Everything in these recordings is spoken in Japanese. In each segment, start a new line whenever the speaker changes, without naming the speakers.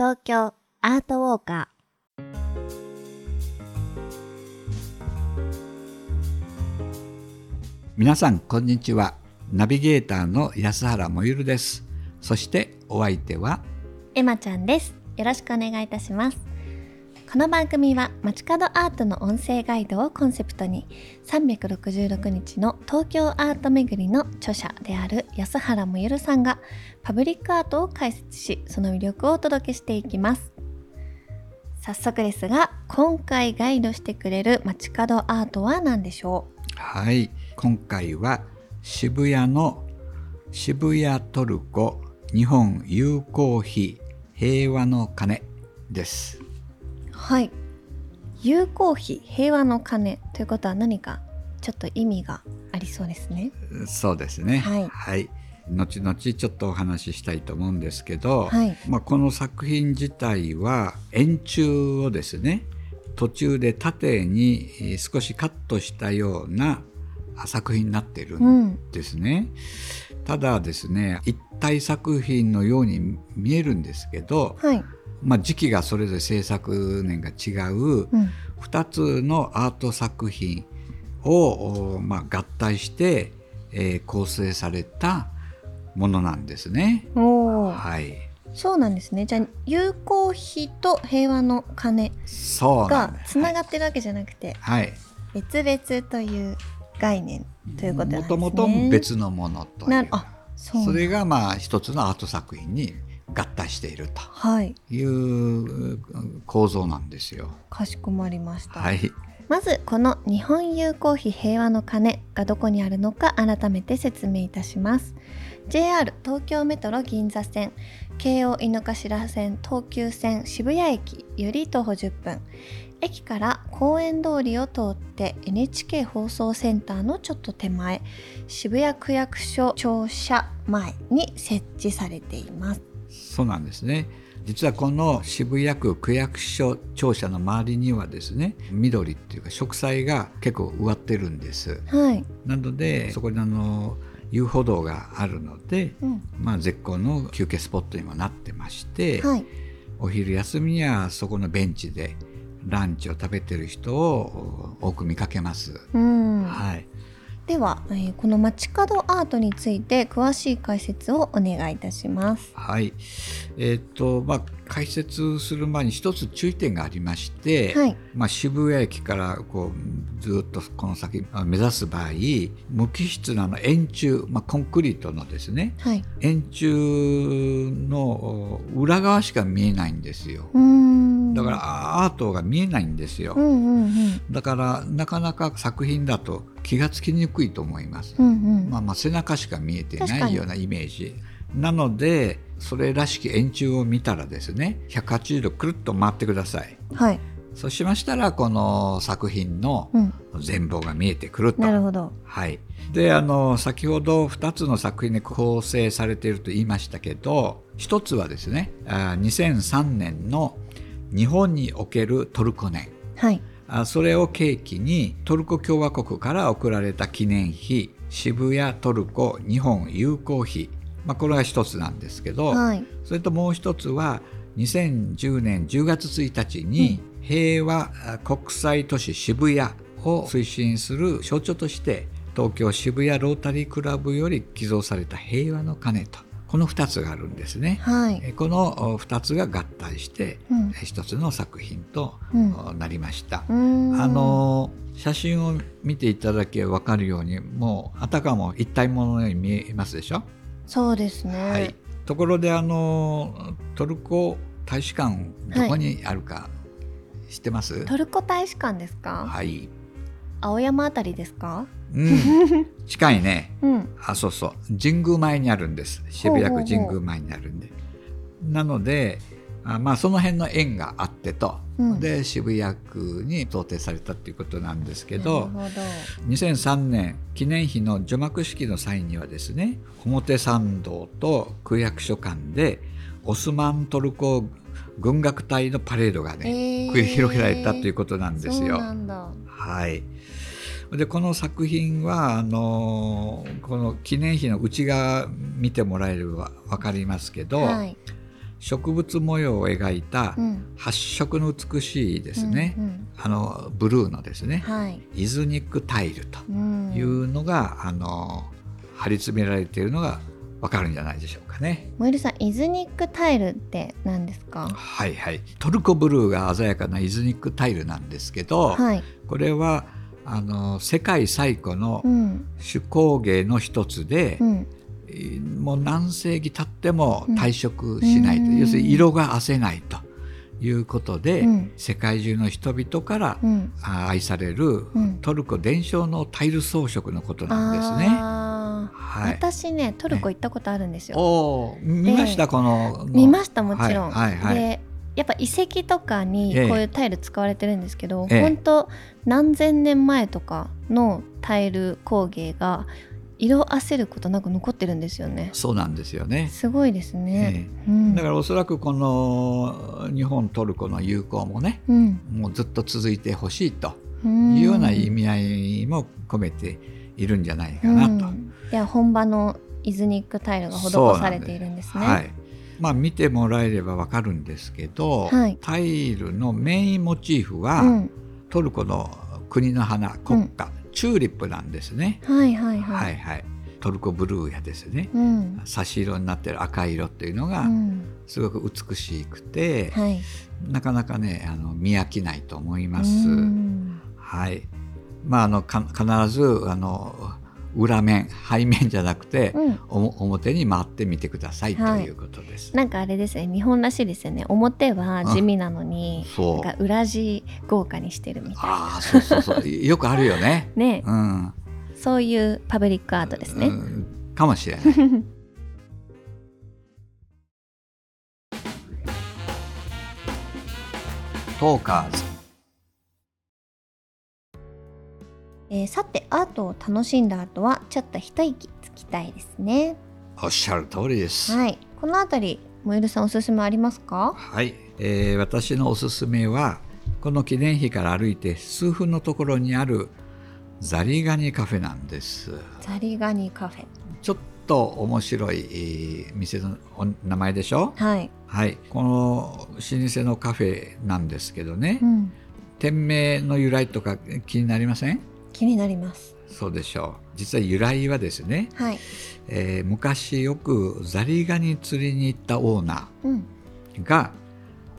東京アートウォーカ
皆さんこんにちは。ナビゲーターの安原もゆるです。そしてお相手は？
ーエマちゃんです。よろしくお願いいたしますこの番組は街角アートの音声ガイドをコンセプトに366日の東京アート巡りの著者である安原もゆるさんがパブリックアートを解説しその魅力をお届けしていきます。早速ですが今回ガイドしてくれる街角アートは何でしょう？
はい今回は渋谷の渋谷トルコ日本友好碑平和の鐘です。
はい。友好碑平和の鐘ということは何かちょっと意味がありそうですね。
そうですね。
はい。
後々ちょっとお話ししたいと思うんですけど、
はい。
まあ、この作品自体は円柱をですね途中で縦にえー少しカットしたようなあ作品になってる
うんん
ですね。ただですね一体作品のように見えるんですけど、
はい
まあ、時期がそれぞれ制作年が違う
うん。
2つのアート作品を、おまあ、合体して、えー構成されたものなんですね。はい、
そうなんですね。じゃあ友好碑と平和の鐘が。つながってるわけじゃなくて、
はい、
別々という概念ということなんですね。
もともと別のものという。
そ
れがまあ一つのアート作品に合体している
はい。
という構造なんですよ。
かしこまりました、
はい、
まずこの日本友好碑平和の鐘がどこにあるのか改めて説明いたします。JR 東京メトロ銀座線。京王井の頭線東急線渋谷駅より徒歩10分。駅から公園通りを通って NHK 放送センターのちょっと手前渋谷区役所庁舎前に設置されています
そうなんですね。実はこの渋谷区区役所庁舎の周りにはですね緑っていうか植栽が結構植わってるんです。
はい、
なのでそこにあの遊歩道があるので、
うん
まあ、絶好の休憩スポットにもなってまして、
はい、
お昼休みにはそこのベンチでランチを食べてる人を多く見かけます。
うん
はい、
では、えーこの街角アートについて詳しい解説をお願いいたします。
はい、えっ、とまあ解説する前に一つ注意点がありまして、
はい、
まあ、渋谷駅からこうずっとこの先あ目指す場合無機質なあの円柱、まあ、コンクリートのですね
はい、
円柱のお裏側しか見えないんですよ。
うーん
だからアートが見えないんですよ。
うんうんうん。
だからなかなか作品だと気がつきにくいと思います、
うんうん。
まあ、まあ背中しか見えてないようなイメージ。なのでそれらしき円柱を見たらですね180度くるっと回ってください。
はい、
そうしましたらこの作品の
うん、
全貌が見えてくると。
なるほど。
はい、であの先ほど2つの作品で構成されていると言いましたけど1つはですねあ2003年の日本におけるトルコ年
はい、
あそれを契機にトルコ共和国から贈られた記念碑渋谷トルコ日本友好碑、まあ、これが1つなんですけど、
はい、
それともう一つは2010年10月1日に平和国際都市渋谷を推進する象徴として東京渋谷ロータリークラブより寄贈された平和の鐘とこの2つがあるんですね。
はい、
えこの2つが合体して
うん、
一つの作品と
うん。
なりました。
うーん。
あ、の写真を見ていただけ分かるようにもうあたかも一体もののように見えますでしょ？
そうですね。
はい、ところであのトルコ大使館どこにあるか知ってます、
トルコ大使館ですか？
はい、
青山あたりですか？
うん、近いね。
うん、
あそうそう。神宮前にあるんです。渋谷区神宮前にあるんで。なのであまあその辺の縁があってと、
うん。
で渋谷区に贈呈されたっていうことなんですけ
な
ど
るほど。
2003年記念碑の除幕式の際にはですね表参道と区役所間でオスマントルコ軍楽隊のパレードがね、
えー。
繰り広げられたということなんですよ。はい。でこの作品はあのこの記念碑の内側見てもらえれば分かりますけど、
はい。
植物模様を描いた
うん。
発色の美しいですね、
うんうん。
あのブルーのですね、
はい、
イズニックタイルと
うん。
いうのが、あの張り詰められているのがわかるんじゃないでしょうかね。
モエルさんイズニックタイルって何ですか？
はいはい。トルコブルーが鮮やかなイズニックタイルなんですけど、
はい、
これはあの世界最古の
うん。
手工芸の一つで
う、ん。
もう何世紀経っても退色しないと、
うん。
要するに色が褪せないということで、
うん。
世界中の人々から
うん。
あ愛される
うん。
トルコ伝承のタイル装飾のことなんですね。はい、
私ねトルコ行ったことあるんですよ。
おー見ました、この
見ましたもちろん。
はいはいはい
でやっぱ遺跡とかに
ええ
こういうタイル使われてるんですけど、
ええ
本当何千年前とかのタイル工芸が色あせることなく残ってるんですよね。
そうなんですよね。
すごいですね。
え
うん、
だからおそらくこの日本トルコの友好もね
うん、
もうずっと続いてほしいと
うん
いうような意味合いも込めているんじゃないかなと。
うんいや本場のイズニックタイルが施されているんですね。
はい。まあ、見てもらえればわかるんですけど、
はい。
タイルのメインモチーフは、
うん、
トルコの国の花国花、チューリップなんですね。
はいはい
は
はい。
いはい、トルコブルーやですね。
うん、
差し色になってる赤色っていうのが
うん、
すごく美しくて、
はい。
なかなかねあの見飽きないと思います。
うん。
はい。まあ、あのか必ずあの裏面背面じゃなくて、
うん。
表に回ってみてくださいと
はい。
いうことです。
なんかあれですね日本らしいですよね。表は地味なのに
そう。
なんか裏地豪華にしてるみたいな。
ああそうそうそう。よくあるよね。
ね。
うん、
そういうパブリックアートですね、
うん。かもしれない。トーカーズ
えーさてアートを楽しんだ後はちょっと一息つきたいですね。
おっしゃる通りです。
はい。このあたりモエルさんおすすめありますか？
はい、えー私のおすすめはこの記念碑から歩いて数分のところにあるザリガニカフェなんです。
ザリガニカフェ。
ちょっと面白い、えー店のお名前でしょ？
はい、
はい。この老舗のカフェなんですけどね、
うん、
店名の由来とか気になりません？
気になります。
そうでしょう。実は由来はですね、
はい、
えー昔よくザリガニ釣りに行ったオーナ
うん、
ーが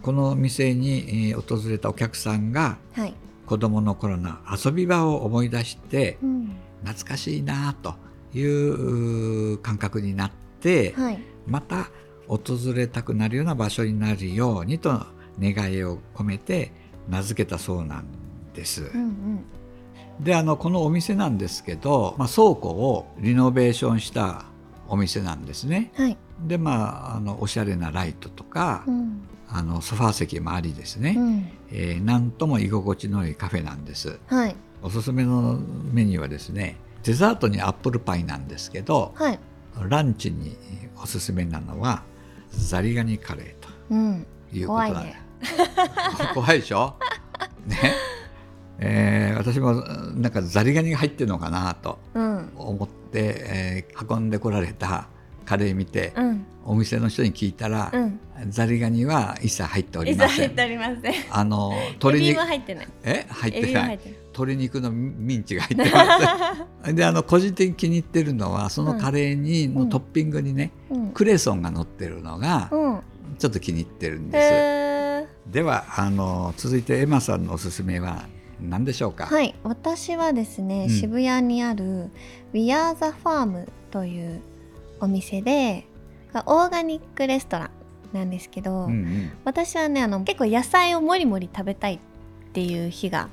この店にえー訪れたお客さんが
はい、
子供の頃の遊び場を思い出して
うん、
懐かしいなというう感覚になって
はい、
また訪れたくなるような場所になるようにと願いを込めて名付けたそうなんです。
うん、うん、
であのこのお店なんですけど、まあ、倉庫をリノベーションしたお店なんですね。
はい、
でまああのおしゃれなライトとか、
うん、
あのソファー席もありですね、
うん、
えーなんとも居心地のいいカフェなんです。
はい、
おすすめのメニューはですねデザートにアップルパイなんですけど
はい、
ランチにおすすめなのはザリガニカレー
うん、
ということなん
怖いね。
怖いでしょ？ねえー私もなんかザリガニが入ってるのかなと
うん、
思って、えー運んでこられたカレー見て、
うん、
お店の人に聞いたら、
うん。
ザリガニは一切入っておりません。あの鶏肉
も入ってない。
え？入っ
エ
てない。鶏肉のミンチが入ってます。であの個人的に気に入ってるのはそのカレーに、
うん
のトッピングにね
うん、
クレソンが乗ってるのが
うん、
ちょっと気に入ってるんです。ではあの続いてエマさんのおすすめは何でしょうか？
はい、私はですね、
うん
渋谷にある We Are the Farm というお店でオーガニックレストランなんですけど、
うんうん
私はねあの結構野菜をもりもり食べたいっていう日が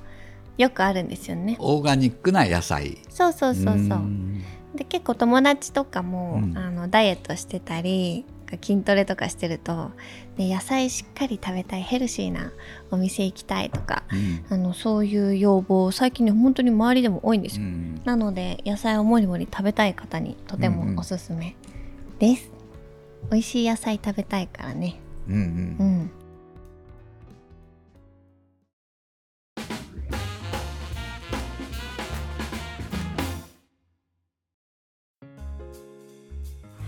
よくあるんですよね。
オーガニックな野菜。
そうそうそうそう。
ん
で結構友達とかも、
うん
あのダイエットしてたり筋トレとかしてると、ね、野菜しっかり食べたいヘルシーなお店行きたいとか
うん
あのそういう要望最近ね本当に周りでも多いんですよ。
うん
なので野菜をもりもり食べたい方にとてもおすすめです。美味しい野菜食べたいからね。
うんうん
うん。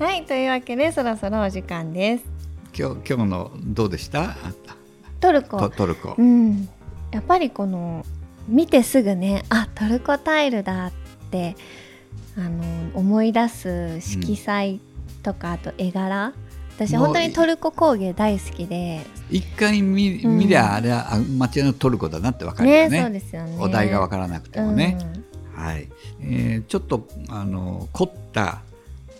はいというわけでそろそろお時間です。
今日今日のどうでした？
トルコ。
トトルコ。
う。ん、やっぱりこの見てすぐねあトルコタイルだってあの思い出す色彩とか、あと絵柄。私本当にトルコ工芸大好きで。
一回見
うん。
見りゃあれはあ間違いなくトルコだなってわかるよね。
ね。そうですよね。
お題がわからなくてもね。
うん。
はい、えーちょっとあの凝った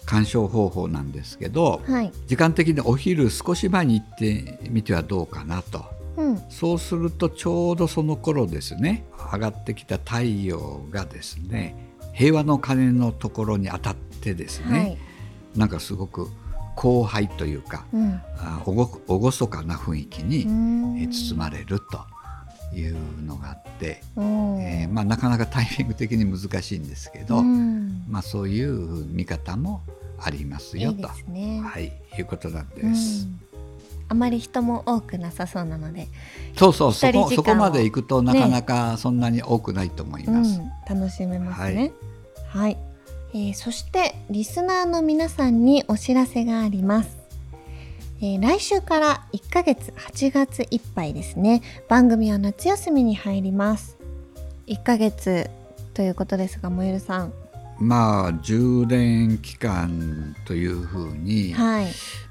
鑑賞方法なんですけど
はい、
時間的にお昼少し前に行ってみてはどうかなと。
うん。
そうするとちょうどその頃ですね上がってきた太陽がですね平和の鐘のところに当たってですね、
はい。
なんかすごく荒廃というか
うん。
あおご厳かな雰囲気に、包まれるというのがあって、えーまあ、なかなかタイミング的に難しいんですけど、
うん。
まあ、そういう見方もありますよと。
ね、
はい、いうことなんで
う
す。
ん。あまり人も多くなさそうなので、
そうそうそこそこまで行くとなかなかそんなに多くないと思います。
うん、楽しめますね。はい、えーそしてリスナーの皆さんにお知らせがあります。えー来週から1ヶ月8月いっぱいですね。番組は夏休みに入ります。1ヶ月ということですがもえるさん。
まあ充電期間というふうに
はい、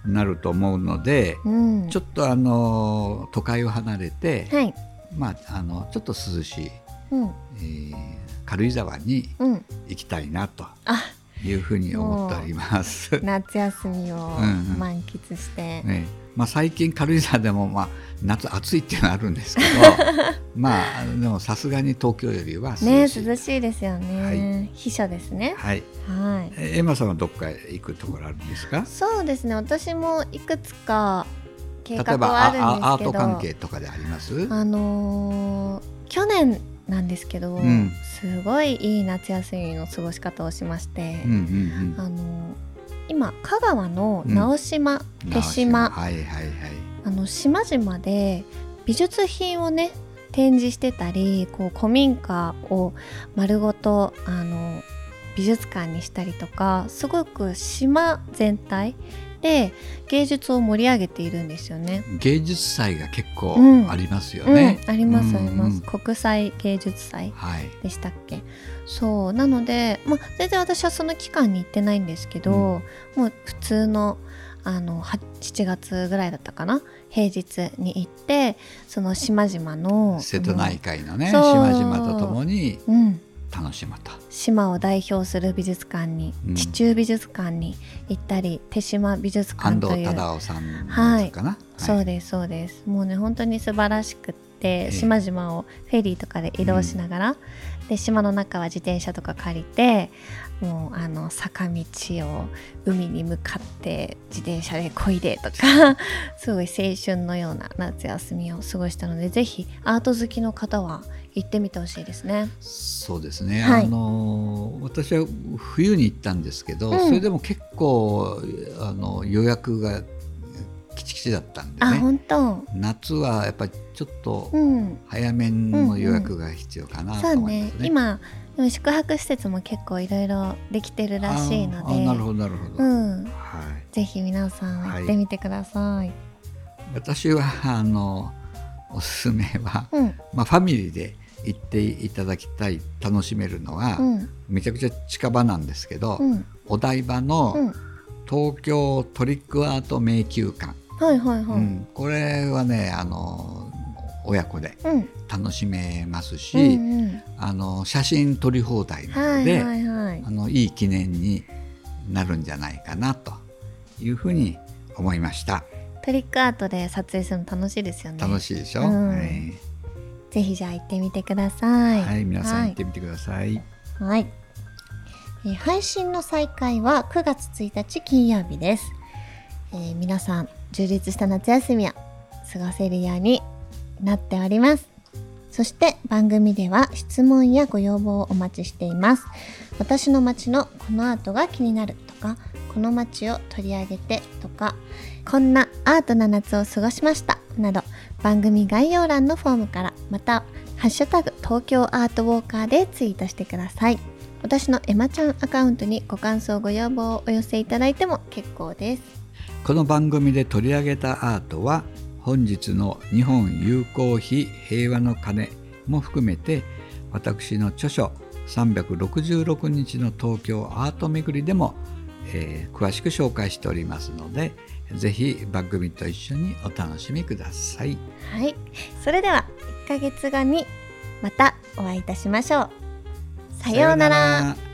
なると思うので、
うん、
ちょっとあの都会を離れて、
はい、
まあ、あのちょっと涼しい、
うん、
えー軽井沢に
うん、
行きたいなと。
あ
いうふうに思っております。
夏休みを
うんうん。
満喫して、
ねまあ、最近軽井沢でも、まあ、夏暑いっていうのはあるんですけど まあでもさすがに東京よりは
ね
涼しい。
涼しいですよね、
はい。
秘書ですね。
はい、
はい。
えエマさんはどっか行くところあるんですか？
そうですね。私もいくつか計
例え
画はあるんですけど。
あアート関係とかであります？
あのー去年なんですけど、
ん。
すごいいい夏休みの過ごし方をしまして、
うんうんうん。
あのー今香川の
うん。
直島、手島。
はいはいはい。
あの島々で美術品をね展示してたりこう古民家を丸ごとあの美術館にしたりとかすごく島全体で芸術を盛り上げているんですよね。
芸術祭が結構
うん。
ありますよね。
うん、あります
うん
あります、
うん
国際芸術祭
はい。
でしたっけ？そう。なので、まあ、全然私はその期間に行ってないんですけど、もう普通のあのは7月ぐらいだったかな？平日に行ってその島々の
瀬戸内海のね島々とともに
うん、
楽しむと。
島を代表する美術館に、
うん
地中美術館に行ったり手島美術
安藤
館という
忠雄さんのやつかな。
そうですそうですもうね本当に素晴らしくって
え
島々をフェリーとかで移動しながら、で島の中は自転車とか借りてもうあの坂道を海に向かって自転車で漕いでとか すごい青春のような夏休みを過ごしたのでぜひアート好きの方は行ってみてほしいですね。
そうですね、
はい。
あの私は冬に行ったんですけど、
うん。
それでも結構あの予約がきちきちだったんで
あ
ね。
本当。
夏はやっぱりちょっと
うん。
早めの予約が必要かなと
そうね
思いますね。
今でも宿泊施設も結構いろいろできてるらしいので。
ああなるほどなるほど、
うん、
はい、
ぜひ皆さん行ってみてください。
私はあのおすすめは、
うん、
まあ、ファミリーで行っていただきたい楽しめるのは、
うん、
めちゃくちゃ近場なんですけど、
うん、
お台場の
うん、
東京トリックアート迷宮館、
はいはいはい。
うん、これはねあの親子で
うん、
楽しめますし、
うん、うん、
あの写真撮り放題な
はい
ので、
はいはい
あ。のいい記念になるんじゃないかなというふうに思いました。
トリックアートで撮影するの楽しいですよね。
楽しいでしょ、
うん
はい
ぜひじゃあ行ってみてください。
はい、皆さん
はい
行ってみてください。
はい。えー配信の再開は9月1日金曜日です。えー皆さん充実した夏休みを過ごせるようになっております。そして番組では質問やご要望をお待ちしています。私の街のこのアートが気になるとか、この街を取り上げてとか、こんなアートな夏を過ごしましたなど番組概要欄のフォームからまたハッシュタグ東京アートウォーカーでツイートしてください私のエマちゃんアカウントにご感想ご要望をお寄せいただいても結構です
この番組で取り上げたアートは本日の日本友好非平和の鐘も含めて私の著書366日の東京アート巡りでも、えー、詳しく紹介しておりますのでぜひ番組と一緒にお楽しみください。
はい、それでは1ヶ月後にまたお会いいたしましょう。さようなら。